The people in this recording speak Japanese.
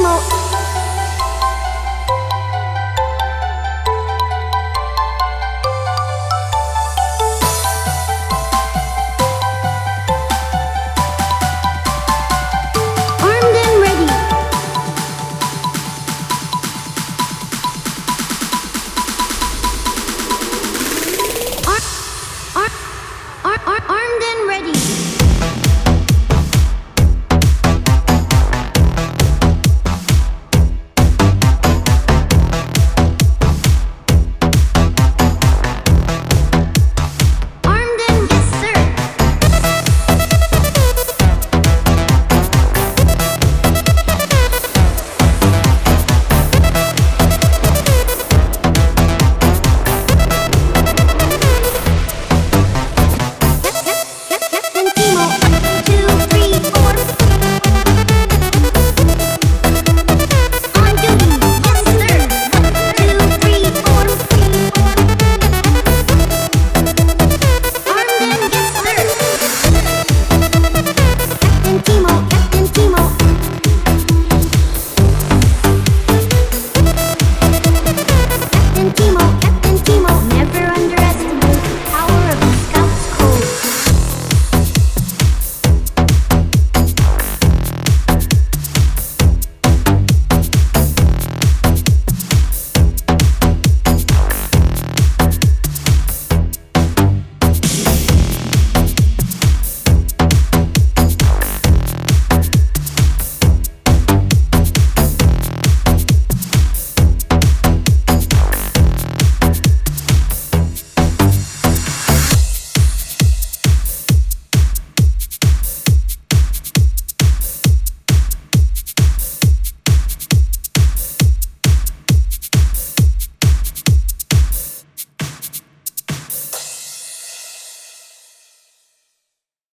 も